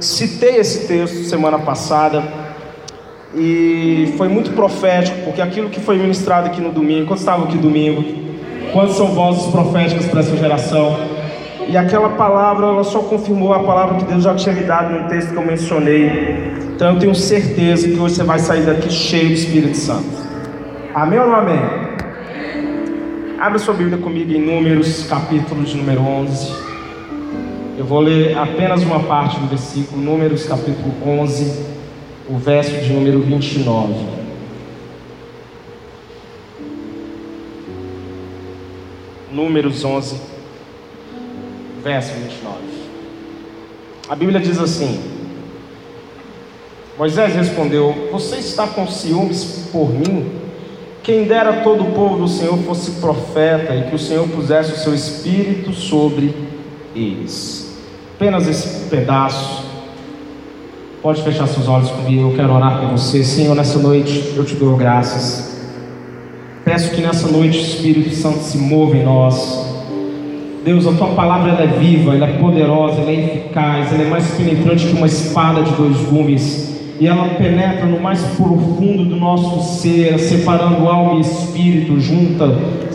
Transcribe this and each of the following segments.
Citei esse texto semana passada e foi muito profético, porque aquilo que foi ministrado aqui no domingo, quando estava aqui domingo, quantas são vozes proféticas para essa geração? E aquela palavra, ela só confirmou a palavra que Deus já tinha me dado no texto que eu mencionei. Então eu tenho certeza que hoje você vai sair daqui cheio do Espírito Santo. Amém ou não amém? Abra sua Bíblia comigo em Números, capítulo de número 11. Eu vou ler apenas uma parte do versículo, Números capítulo 11, o verso de número 29. Números 11, verso 29. A Bíblia diz assim: Moisés respondeu: Você está com ciúmes por mim? Quem dera todo o povo do Senhor fosse profeta e que o Senhor pusesse o seu espírito sobre eles apenas esse pedaço. Pode fechar seus olhos comigo, eu quero orar por você. Senhor, nessa noite eu te dou graças. Peço que nessa noite o Espírito Santo se mova em nós. Deus, a tua palavra ela é viva, ela é poderosa, ela é eficaz, ela é mais penetrante que uma espada de dois gumes e ela penetra no mais profundo do nosso ser, separando alma e espírito, juntas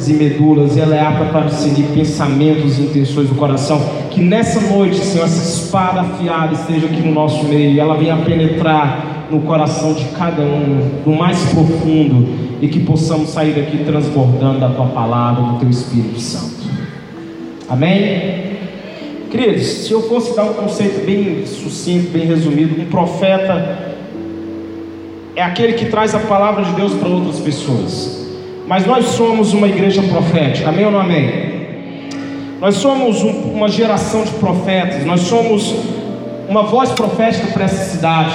e medulas, e ela é apta para discernir pensamentos e intenções do coração. Que nessa noite, Senhor, essa espada afiada esteja aqui no nosso meio, e ela venha penetrar no coração de cada um, no mais profundo, e que possamos sair daqui transbordando da tua palavra, do teu Espírito Santo. Amém? Queridos, se eu fosse dar um conceito bem sucinto, bem resumido, um profeta é aquele que traz a palavra de Deus para outras pessoas. Mas nós somos uma igreja profética, amém ou não amém? Nós somos um, uma geração de profetas, nós somos uma voz profética para essa cidade.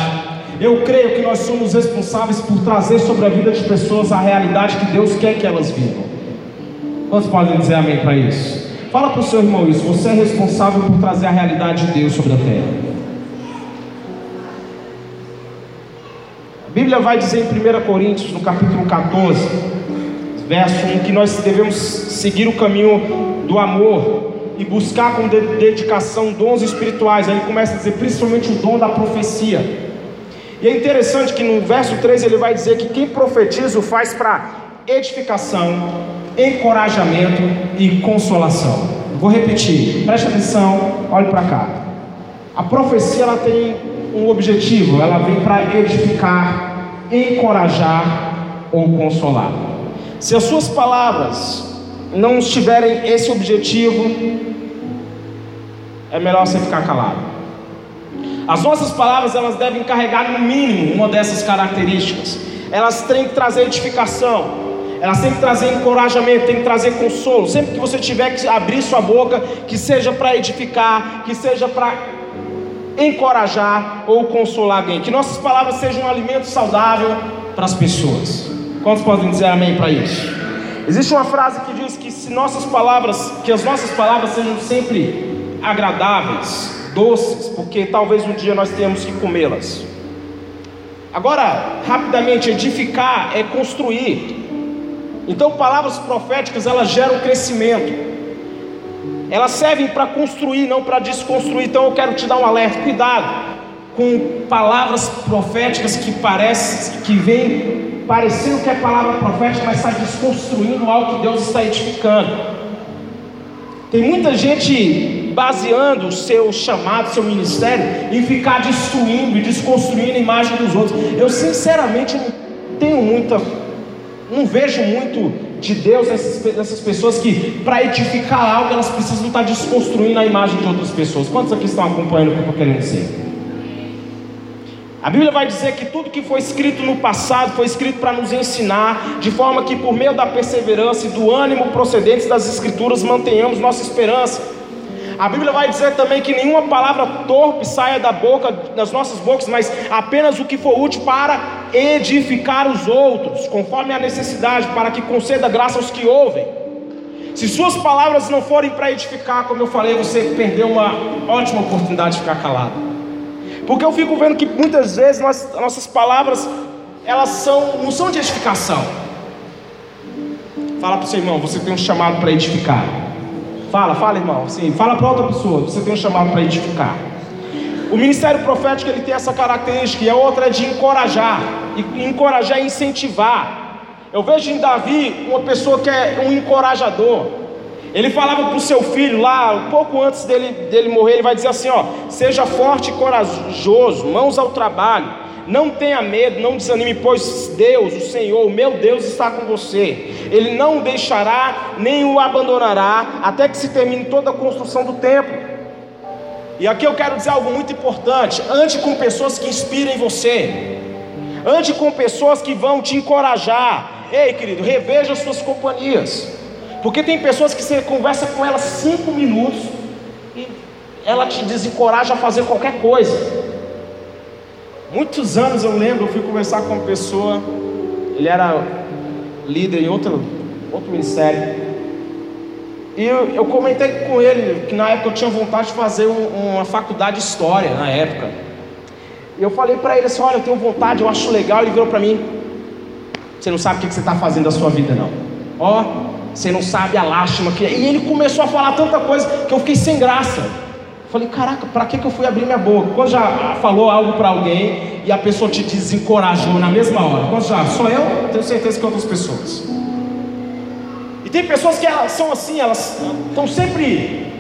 Eu creio que nós somos responsáveis por trazer sobre a vida de pessoas a realidade que Deus quer que elas vivam. Quantos podem dizer amém para isso? Fala para o seu irmão isso, você é responsável por trazer a realidade de Deus sobre a terra. A Bíblia vai dizer em 1 Coríntios, no capítulo 14, verso 1, que nós devemos seguir o caminho do amor e buscar com dedicação dons espirituais. Aí ele começa a dizer principalmente o dom da profecia. E é interessante que no verso 3 ele vai dizer que quem profetiza o faz para edificação, encorajamento e consolação. Vou repetir, preste atenção, olhe para cá. A profecia ela tem um objetivo, ela vem para edificar, encorajar ou consolar. Se as suas palavras não tiverem esse objetivo, é melhor você ficar calado. As nossas palavras elas devem carregar no mínimo uma dessas características. Elas têm que trazer edificação, elas têm que trazer encorajamento, têm que trazer consolo. Sempre que você tiver que abrir sua boca, que seja para edificar, que seja para encorajar ou consolar alguém. Que nossas palavras sejam um alimento saudável para as pessoas. Quantos podem dizer amém para isso? Existe uma frase que diz que se nossas palavras, que as nossas palavras sejam sempre agradáveis, doces, porque talvez um dia nós tenhamos que comê-las. Agora, rapidamente, edificar é construir. Então, palavras proféticas elas geram crescimento. Elas servem para construir, não para desconstruir. Então eu quero te dar um alerta, cuidado com palavras proféticas que parecem que vem parecendo que é palavra profética, mas está desconstruindo algo que Deus está edificando. Tem muita gente baseando o seu chamado, seu ministério, em ficar destruindo e desconstruindo a imagem dos outros. Eu sinceramente não tenho muita, não vejo muito de Deus nessas, nessas pessoas que, para edificar algo, elas precisam estar desconstruindo a imagem de outras pessoas. Quantos aqui estão acompanhando o que eu estou querendo dizer? A Bíblia vai dizer que tudo que foi escrito no passado foi escrito para nos ensinar, de forma que, por meio da perseverança e do ânimo procedentes das Escrituras, mantenhamos nossa esperança. A Bíblia vai dizer também que nenhuma palavra torpe saia da boca, das nossas bocas, mas apenas o que for útil para edificar os outros, conforme a necessidade, para que conceda graça aos que ouvem. Se suas palavras não forem para edificar, como eu falei, você perdeu uma ótima oportunidade de ficar calado. Porque eu fico vendo que muitas vezes nós, nossas palavras elas são, não são de edificação. Fala para o seu irmão, você tem um chamado para edificar. Fala, fala, irmão. Sim, fala para outra pessoa. Você tem um chamado para edificar. O ministério profético ele tem essa característica, e a outra é de encorajar, e encorajar e incentivar. Eu vejo em Davi uma pessoa que é um encorajador. Ele falava para o seu filho lá, um pouco antes dele, dele morrer, ele vai dizer assim: ó, seja forte e corajoso, mãos ao trabalho, não tenha medo, não desanime, pois Deus, o Senhor, o meu Deus, está com você. Ele não o deixará, nem o abandonará, até que se termine toda a construção do templo. E aqui eu quero dizer algo muito importante: ande com pessoas que inspirem você, ande com pessoas que vão te encorajar. Ei, querido, reveja as suas companhias, porque tem pessoas que você conversa com elas cinco minutos e ela te desencoraja a fazer qualquer coisa. Muitos anos eu lembro, eu fui conversar com uma pessoa, ele era líder em outro, outro ministério. E eu, eu, comentei com ele que na época eu tinha vontade de fazer um, uma faculdade de história na época. E eu falei para ele assim: Olha, eu tenho vontade, eu acho legal. Ele virou para mim: Você não sabe o que você está fazendo da sua vida, não. Ó, você não sabe a lástima que é. E ele começou a falar tanta coisa que eu fiquei sem graça. Falei, caraca, para que, que eu fui abrir minha boca? Quando já falou algo para alguém e a pessoa te desencorajou na mesma hora? Quando já, sou eu, tenho certeza que outras pessoas. E tem pessoas que elas são assim, elas estão sempre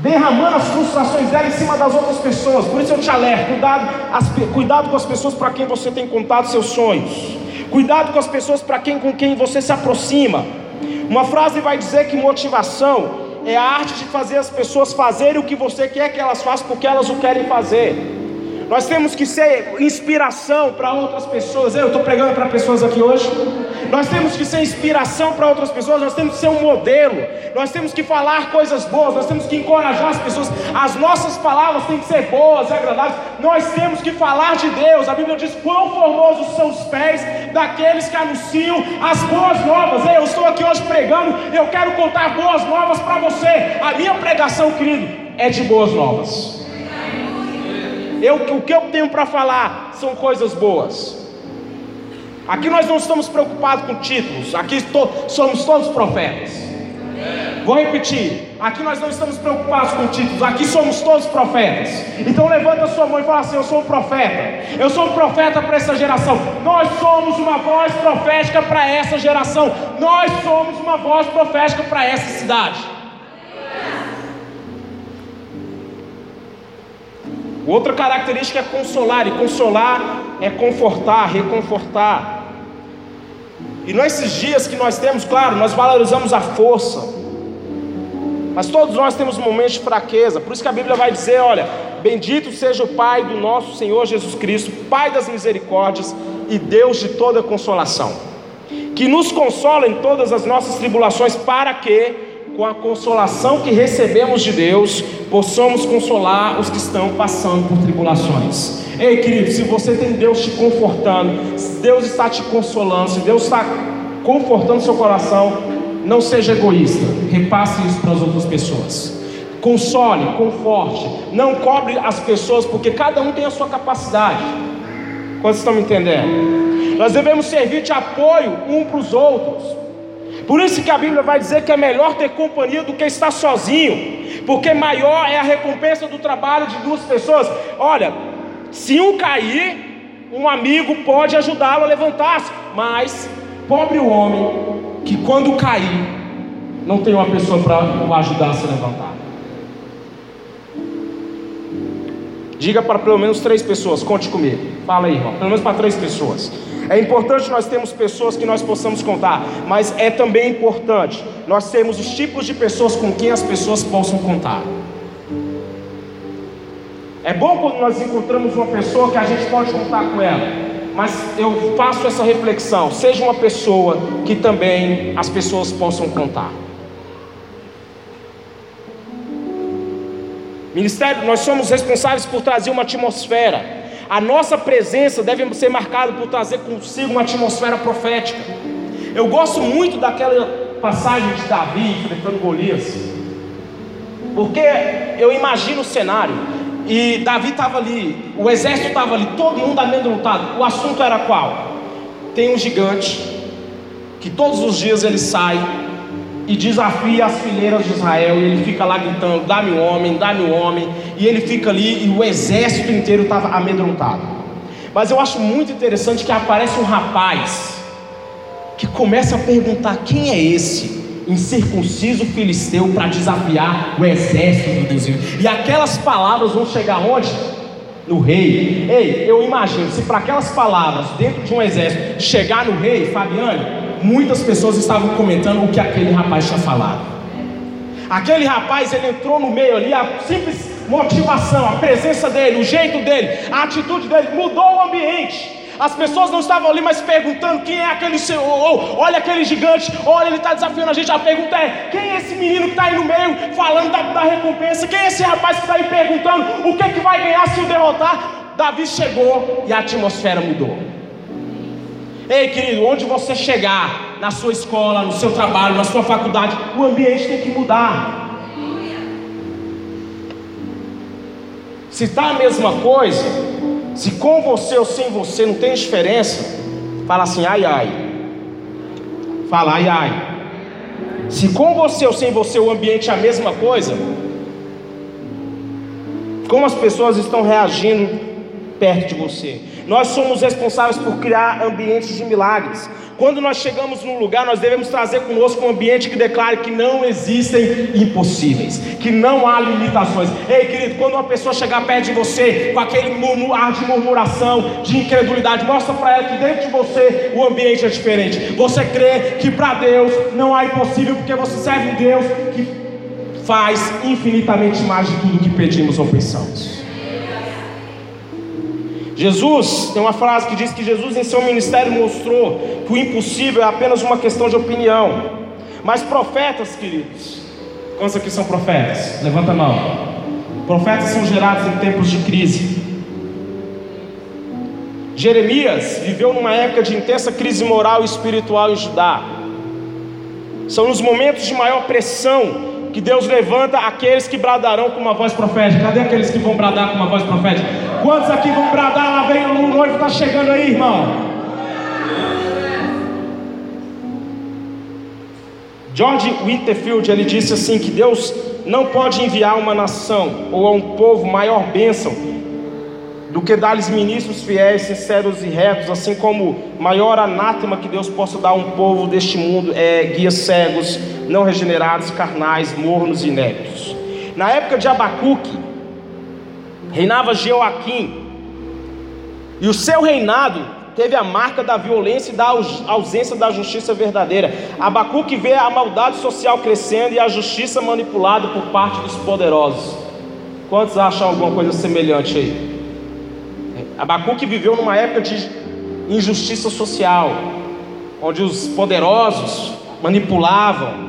derramando as frustrações dela em cima das outras pessoas. Por isso eu te alerto, cuidado, as, cuidado com as pessoas para quem você tem contado seus sonhos. Cuidado com as pessoas para quem com quem você se aproxima. Uma frase vai dizer que motivação é a arte de fazer as pessoas fazerem o que você quer que elas façam porque elas o querem fazer. Nós temos que ser inspiração para outras pessoas. Eu estou pregando para pessoas aqui hoje. Nós temos que ser inspiração para outras pessoas. Nós temos que ser um modelo. Nós temos que falar coisas boas. Nós temos que encorajar as pessoas. As nossas palavras têm que ser boas, agradáveis. Nós temos que falar de Deus. A Bíblia diz: quão formosos são os pés daqueles que anunciam as boas novas. Eu estou aqui hoje pregando. Eu quero contar boas novas para você. A minha pregação, querido, é de boas novas. Eu, o que eu tenho para falar são coisas boas. Aqui nós não estamos preocupados com títulos, aqui to, somos todos profetas. Vou repetir: aqui nós não estamos preocupados com títulos, aqui somos todos profetas. Então levanta a sua mão e fala assim: Eu sou um profeta, eu sou um profeta para essa geração. Nós somos uma voz profética para essa geração, nós somos uma voz profética para essa cidade. Outra característica é consolar, e consolar é confortar, reconfortar. E nesses dias que nós temos, claro, nós valorizamos a força, mas todos nós temos momentos de fraqueza, por isso que a Bíblia vai dizer: olha, bendito seja o Pai do nosso Senhor Jesus Cristo, Pai das misericórdias e Deus de toda consolação, que nos consola em todas as nossas tribulações, para que com a consolação que recebemos de Deus, possamos consolar os que estão passando por tribulações. Ei, querido, se você tem Deus te confortando, se Deus está te consolando, se Deus está confortando seu coração, não seja egoísta, repasse isso para as outras pessoas. Console, conforte, não cobre as pessoas, porque cada um tem a sua capacidade. Quantos estão me entendendo? Nós devemos servir de apoio um para os outros. Por isso que a Bíblia vai dizer que é melhor ter companhia do que estar sozinho, porque maior é a recompensa do trabalho de duas pessoas. Olha, se um cair, um amigo pode ajudá-lo a levantar-se, mas pobre o homem que quando cair, não tem uma pessoa para o ajudar a se levantar. Diga para pelo menos três pessoas, conte comigo. Fala aí, irmão. Pelo menos para três pessoas. É importante nós termos pessoas que nós possamos contar, mas é também importante nós termos os tipos de pessoas com quem as pessoas possam contar. É bom quando nós encontramos uma pessoa que a gente pode contar com ela, mas eu faço essa reflexão: seja uma pessoa que também as pessoas possam contar. Ministério, nós somos responsáveis por trazer uma atmosfera a nossa presença deve ser marcada por trazer consigo uma atmosfera profética. Eu gosto muito daquela passagem de Davi enfrentando Golias, porque eu imagino o cenário. E Davi estava ali, o exército estava ali, todo mundo amedrontado. O assunto era qual? Tem um gigante que todos os dias ele sai e desafia as fileiras de Israel. E ele fica lá gritando: dá-me um homem, dá-me um homem. E ele fica ali e o exército inteiro estava amedrontado. Mas eu acho muito interessante que aparece um rapaz que começa a perguntar: quem é esse? incircunciso filisteu para desafiar o exército do Deus E aquelas palavras vão chegar onde? No rei. Ei, eu imagino, se para aquelas palavras dentro de um exército chegar no rei, Fabiane, muitas pessoas estavam comentando o que aquele rapaz tinha falado. Aquele rapaz, ele entrou no meio ali, a simples motivação, a presença dele, o jeito dele, a atitude dele mudou o ambiente. As pessoas não estavam ali mais perguntando quem é aquele senhor, ou, olha aquele gigante, olha, ele está desafiando a gente. A pergunta é: quem é esse menino que está aí no meio falando da, da, recompensa? Quem é esse rapaz que está aí perguntando o que, que vai ganhar se o derrotar? Davi chegou e a atmosfera mudou. Ei, querido, onde você chegar, na sua escola, no seu trabalho, na sua faculdade, o ambiente tem que mudar. Se está a mesma coisa, se com você ou sem você não tem diferença, fala assim, ai ai. Fala ai ai. Se com você ou sem você o ambiente é a mesma coisa, como as pessoas estão reagindo perto de você? Nós somos responsáveis por criar ambientes de milagres. Quando nós chegamos num lugar, nós devemos trazer conosco um ambiente que declare que não existem impossíveis, que não há limitações. Ei, querido, quando uma pessoa chegar perto de você com aquele ar de murmuração, de incredulidade, mostra para ela que dentro de você o ambiente é diferente. Você crê que para Deus não há impossível, porque você serve um Deus que faz infinitamente mais tudo que pedimos ou pensamos. Jesus, tem uma frase que diz que Jesus em seu ministério mostrou que o impossível é apenas uma questão de opinião. Mas profetas, queridos, quantos aqui são profetas? Levanta a mão. Profetas são gerados em tempos de crise. Jeremias viveu numa época de intensa crise moral e espiritual em Judá. São nos momentos de maior pressão que Deus levanta aqueles que bradarão com uma voz profética. Cadê aqueles que vão bradar com uma voz profética? Quantos aqui vão bradar? Lá vem o noivo, está chegando aí, irmão. George Winterfield ele disse assim que Deus não pode enviar uma nação ou a um povo maior bênção do que dar-lhes ministros fiéis, sinceros e retos, assim como maior anátema que Deus possa dar a um povo deste mundo é guias cegos, não regenerados, carnais, mornos e ineptos. Na época de Abacuque, reinava Joaquim, e o seu reinado teve a marca da violência e da ausência da justiça verdadeira. Abacuque vê a maldade social crescendo e a justiça manipulada por parte dos poderosos. Quantos acham alguma coisa semelhante aí? Abacuque viveu numa época de injustiça social, onde os poderosos manipulavam.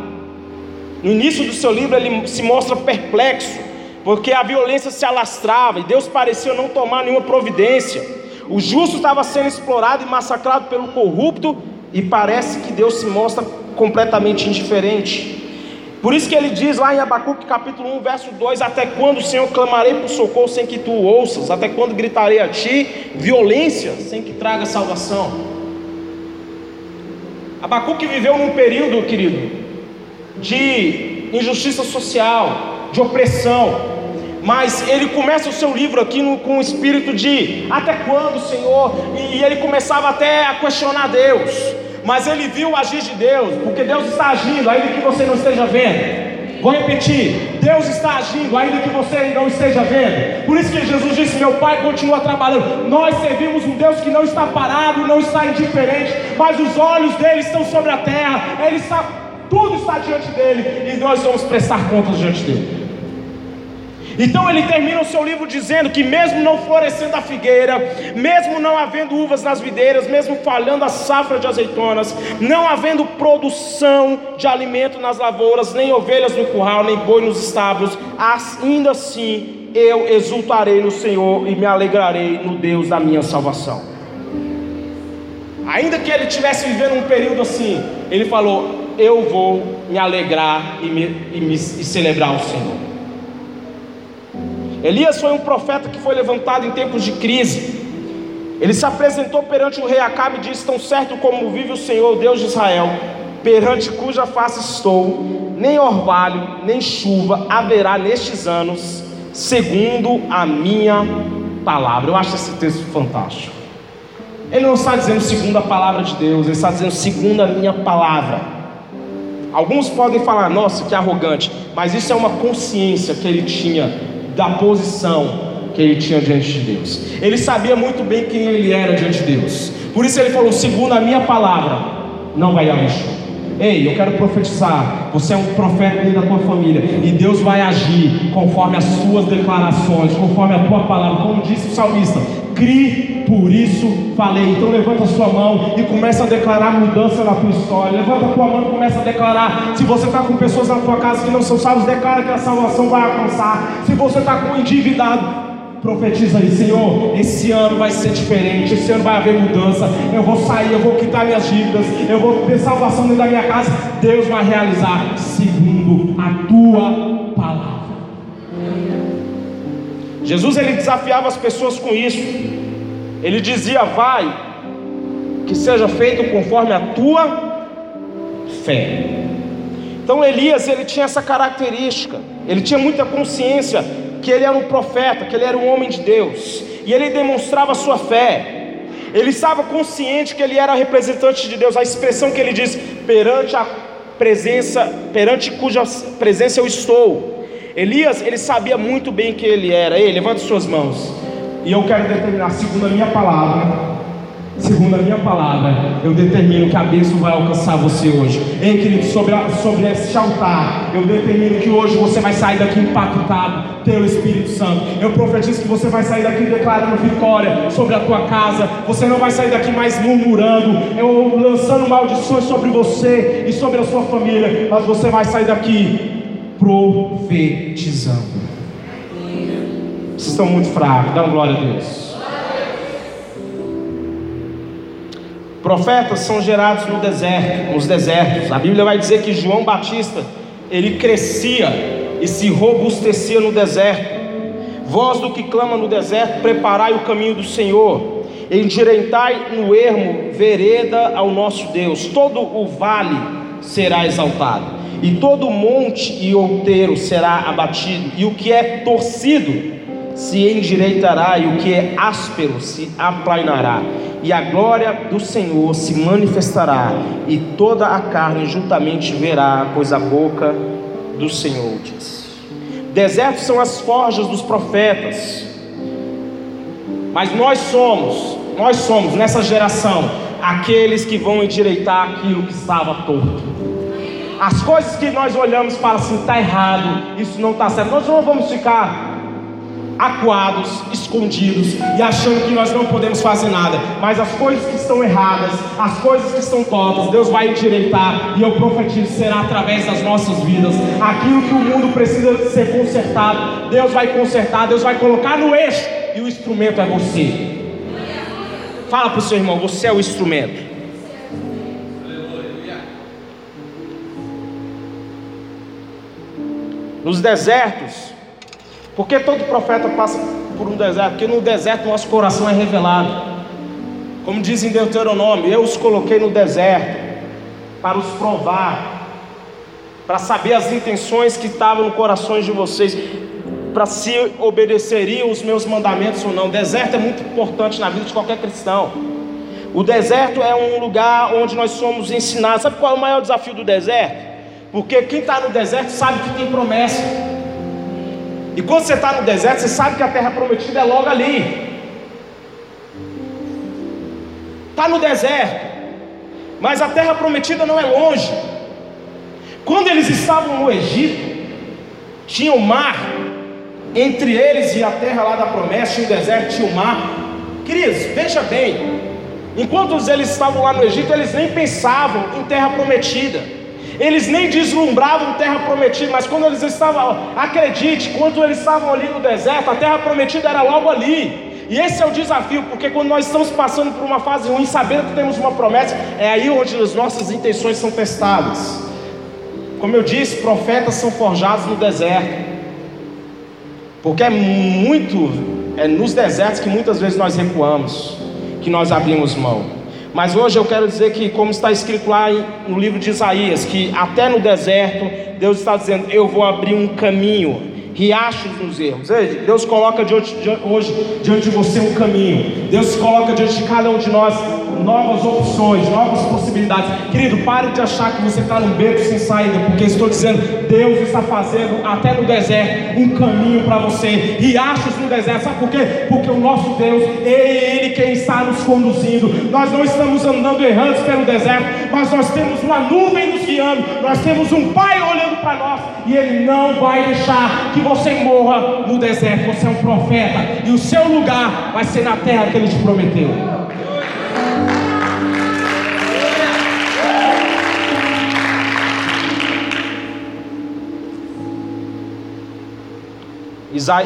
No início do seu livro, ele se mostra perplexo porque a violência se alastrava e Deus parecia não tomar nenhuma providência. O justo estava sendo explorado e massacrado pelo corrupto, e parece que Deus se mostra completamente indiferente. Por isso que ele diz lá em Abacuque capítulo 1, verso 2: Até quando, Senhor, clamarei por socorro sem que tu ouças? Até quando gritarei a ti violência sem que traga salvação? Abacuque viveu num período, querido, de injustiça social, de opressão, mas ele começa o seu livro aqui no, com o espírito de até quando, Senhor? E, e ele começava até a questionar Deus, mas ele viu o agir de Deus, porque Deus está agindo, ainda que você não esteja vendo. Vou repetir: Deus está agindo, ainda que você não esteja vendo. Por isso que Jesus disse: Meu Pai continua trabalhando. Nós servimos um Deus que não está parado, não está indiferente, mas os olhos dele estão sobre a terra, ele está, tudo está diante dele, e nós vamos prestar contas diante dele. Então ele termina o seu livro dizendo que, mesmo não florescendo a figueira, mesmo não havendo uvas nas videiras, mesmo falhando a safra de azeitonas, não havendo produção de alimento nas lavouras, nem ovelhas no curral, nem boi nos estábulos, ainda assim eu exultarei no Senhor e me alegrarei no Deus da minha salvação. Ainda que ele estivesse vivendo um período assim, ele falou: Eu vou me alegrar e, me, e, me, e celebrar o Senhor. Elias foi um profeta que foi levantado em tempos de crise. Ele se apresentou perante o rei Acabe e disse: Tão certo como vive o Senhor, Deus de Israel, perante cuja face estou, nem orvalho, nem chuva haverá nestes anos, segundo a minha palavra. Eu acho esse texto fantástico. Ele não está dizendo segundo a palavra de Deus, ele está dizendo segundo a minha palavra. Alguns podem falar, nossa, que arrogante, mas isso é uma consciência que ele tinha da posição que ele tinha diante de Deus. Ele sabia muito bem quem ele era diante de Deus. Por isso ele falou: segundo a minha palavra, não vai haver chuva. Ei, eu quero profetizar. Você é um profeta dentro da tua família. E Deus vai agir conforme as suas declarações, conforme a tua palavra. Como disse o salmista: Crie, por isso falei. Então levanta a sua mão e começa a declarar mudança na tua história. Levanta a tua mão e começa a declarar. Se você está com pessoas na tua casa que não são salvas, declara que a salvação vai alcançar. Se você está com endividado, Profetiza aí, Senhor, esse ano vai ser diferente, esse ano vai haver mudança. Eu vou sair, eu vou quitar minhas dívidas, eu vou ter salvação dentro da minha casa. Deus vai realizar segundo a tua palavra. Jesus ele desafiava as pessoas com isso. Ele dizia: "Vai, que seja feito conforme a tua fé". Então Elias ele tinha essa característica. Ele tinha muita consciência que ele era um profeta, que ele era um homem de Deus, e ele demonstrava sua fé. Ele estava consciente que ele era representante de Deus. A expressão que ele diz perante a presença, perante cuja presença eu estou. Elias, ele sabia muito bem quem ele era. Ei, levante suas mãos. E eu quero determinar, segundo a minha palavra, segundo a minha palavra, eu determino que a bênção vai alcançar você hoje. Ei, querido, sobre, a, sobre este altar, eu determino que hoje você vai sair daqui impactado pelo Espírito Santo. Eu profetizo que você vai sair daqui declarando vitória sobre a tua casa. Você não vai sair daqui mais murmurando, eu lançando maldições sobre você e sobre a sua família, mas você vai sair daqui profetizando. Vocês estão muito fracos, uma glória a Deus. Profetas são gerados no deserto, nos desertos. A Bíblia vai dizer que João Batista, ele crescia e se robustecia no deserto. Voz do que clama no deserto, preparai o caminho do Senhor. Endireitai no ermo vereda ao nosso Deus. Todo o vale será exaltado, e todo monte e outeiro será abatido, e o que é torcido se endireitará, e o que é áspero se aplainará e a glória do Senhor se manifestará, e toda a carne juntamente verá, pois a boca do Senhor diz. Desertos são as forjas dos profetas, mas nós somos, nós somos nessa geração aqueles que vão endireitar aquilo que estava torto. As coisas que nós olhamos e falamos assim, está errado, isso não está certo. Nós não vamos ficar acuados, escondidos e achando que nós não podemos fazer nada. Mas as coisas que estão erradas, as coisas que estão tortas, Deus vai endireitar e eu profetizo será através das nossas vidas. Aquilo que o mundo precisa ser consertado, Deus vai consertar, Deus vai colocar no eixo e o instrumento é você. Fala para o seu irmão, você é o instrumento. Nos desertos, porque todo profeta passa por um deserto? Porque no deserto nosso coração é revelado. Como diz em Deuteronômio, eu os coloquei no deserto para os provar, para saber as intenções que estavam no coração de vocês, para se obedeceriam os meus mandamentos ou não. Deserto é muito importante na vida de qualquer cristão. O deserto é um lugar onde nós somos ensinados. Sabe qual é o maior desafio do deserto? Porque quem está no deserto sabe que tem promessa. E quando você está no deserto, você sabe que a terra prometida é logo ali. Está no deserto, mas a terra prometida não é longe. Quando eles estavam no Egito, tinha o um mar entre eles e a terra lá da promessa, tinha o deserto, tinha o mar. Queridos, veja bem, enquanto eles estavam lá no Egito, eles nem pensavam em terra prometida. Eles nem deslumbravam terra prometida, mas quando eles estavam, acredite, quando eles estavam ali no deserto, a terra prometida era logo ali. E esse é o desafio, porque quando nós estamos passando por uma fase ruim, sabendo que temos uma promessa, é aí onde as nossas intenções são testadas. Como eu disse, profetas são forjados no deserto. Porque é muito, é nos desertos que muitas vezes nós recuamos, que nós abrimos mão. Mas hoje eu quero dizer que, como está escrito lá no livro de Isaías, que até no deserto, Deus está dizendo: Eu vou abrir um caminho, riachos nos erros. Deus coloca hoje diante de você um caminho, Deus coloca diante de cada um de nós novas opções, novas possibilidades. Querido, pare de achar que você está num beco sem saída, porque estou dizendo, Deus está fazendo até no deserto um caminho para você. Riachos no deserto, sabe por quê? Porque o nosso Deus, é Ele quem está nos conduzindo. Nós não estamos andando errantes pelo deserto, mas nós temos uma nuvem nos guiando, nós temos um Pai olhando para nós, e Ele não vai deixar que você morra no deserto. Você é um profeta, e o seu lugar vai ser na terra que Ele te prometeu.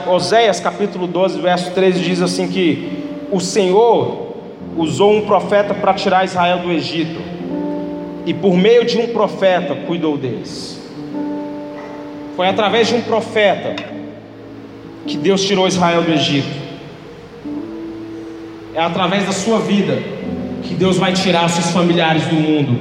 Oséias capítulo 12, verso 13 diz assim que o Senhor usou um profeta para tirar Israel do Egito, e por meio de um profeta cuidou deles. Foi através de um profeta que Deus tirou Israel do Egito. É através da sua vida que Deus vai tirar seus familiares do mundo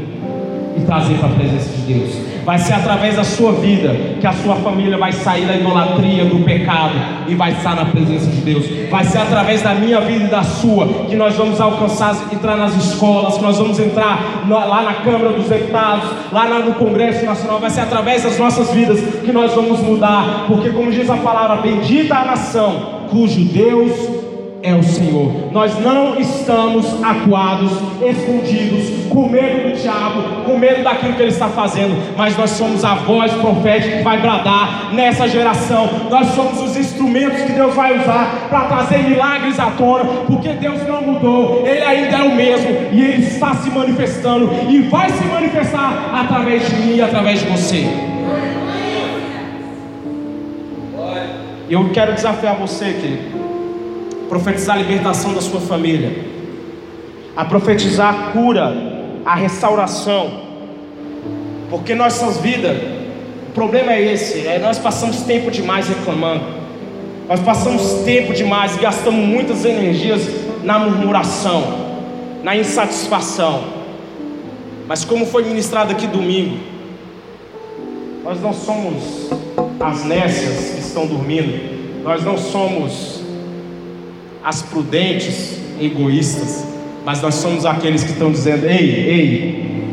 e trazer para a presença de Deus. Vai ser através da sua vida que a sua família vai sair da idolatria, do pecado e vai estar na presença de Deus. Vai ser através da minha vida e da sua que nós vamos alcançar, entrar nas escolas, que nós vamos entrar lá na Câmara dos Deputados, lá no Congresso Nacional. Vai ser através das nossas vidas que nós vamos mudar, porque, como diz a palavra, bendita a nação cujo Deus é o Senhor. Nós não estamos acuados, escondidos, com medo do diabo, com medo daquilo que ele está fazendo, mas nós somos a voz profética que vai bradar nessa geração. Nós somos os instrumentos que Deus vai usar para trazer milagres à tona, porque Deus não mudou, Ele ainda é o mesmo e Ele está se manifestando e vai se manifestar através de mim e através de você. Eu quero desafiar você, querido profetizar a libertação da sua família, a profetizar a cura, a restauração, porque nossas vidas, o problema é esse, é nós passamos tempo demais reclamando, nós passamos tempo demais, gastamos muitas energias na murmuração, na insatisfação, mas como foi ministrado aqui domingo, nós não somos as nécias que estão dormindo, nós não somos as prudentes, egoístas, mas nós somos aqueles que estão dizendo: ei, ei,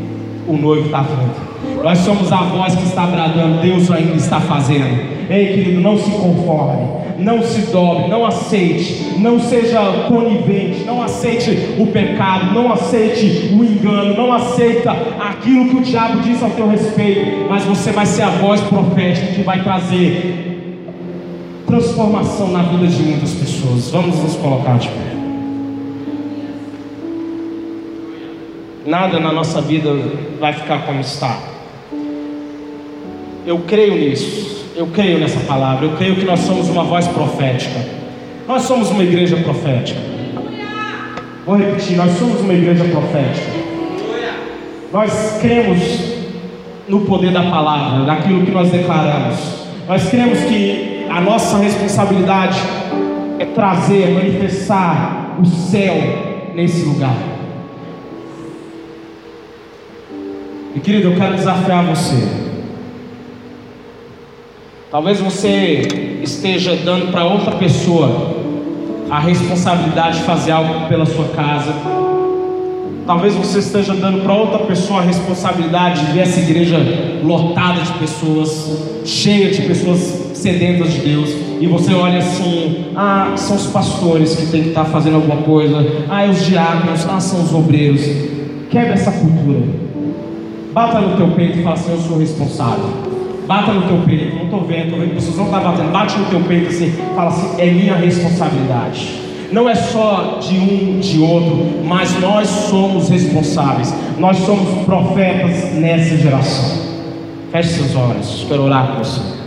o noivo está vindo. Nós somos a voz que está bradando, Deus ainda está fazendo. Ei, querido, não se conforme, não se dobre, não aceite, não seja conivente, não aceite o pecado, não aceite o engano, não aceita aquilo que o diabo diz ao teu respeito, mas você vai ser a voz profética que vai trazer transformação na vida de muitas pessoas. Vamos nos colocar de pé. Nada na nossa vida vai ficar como está. Eu creio nisso. Eu creio nessa palavra. Eu creio que nós somos uma voz profética. Nós somos uma igreja profética. Vou repetir: nós somos uma igreja profética. Nós cremos no poder da palavra, naquilo que nós declaramos. Nós cremos que a nossa responsabilidade é trazer, manifestar o céu nesse lugar. E querido, eu quero desafiar você. Talvez você esteja dando para outra pessoa a responsabilidade de fazer algo pela sua casa. Talvez você esteja dando para outra pessoa a responsabilidade de ver essa igreja lotada de pessoas, cheia de pessoas sedentas de Deus, e você olha assim: ah, são os pastores que tem que estar tá fazendo alguma coisa, ah, é os diáconos, ah, são os obreiros. Quebra essa cultura. Bata no teu peito e fala assim: eu sou responsável. Bata no teu peito, não estou vendo, estou vendo pessoas não estão tá batendo. Bate no teu peito assim, fala assim: é minha responsabilidade. Não é só de um, de outro, mas nós somos responsáveis. Nós somos profetas nessa geração. Feche seus olhos, quero orar com você.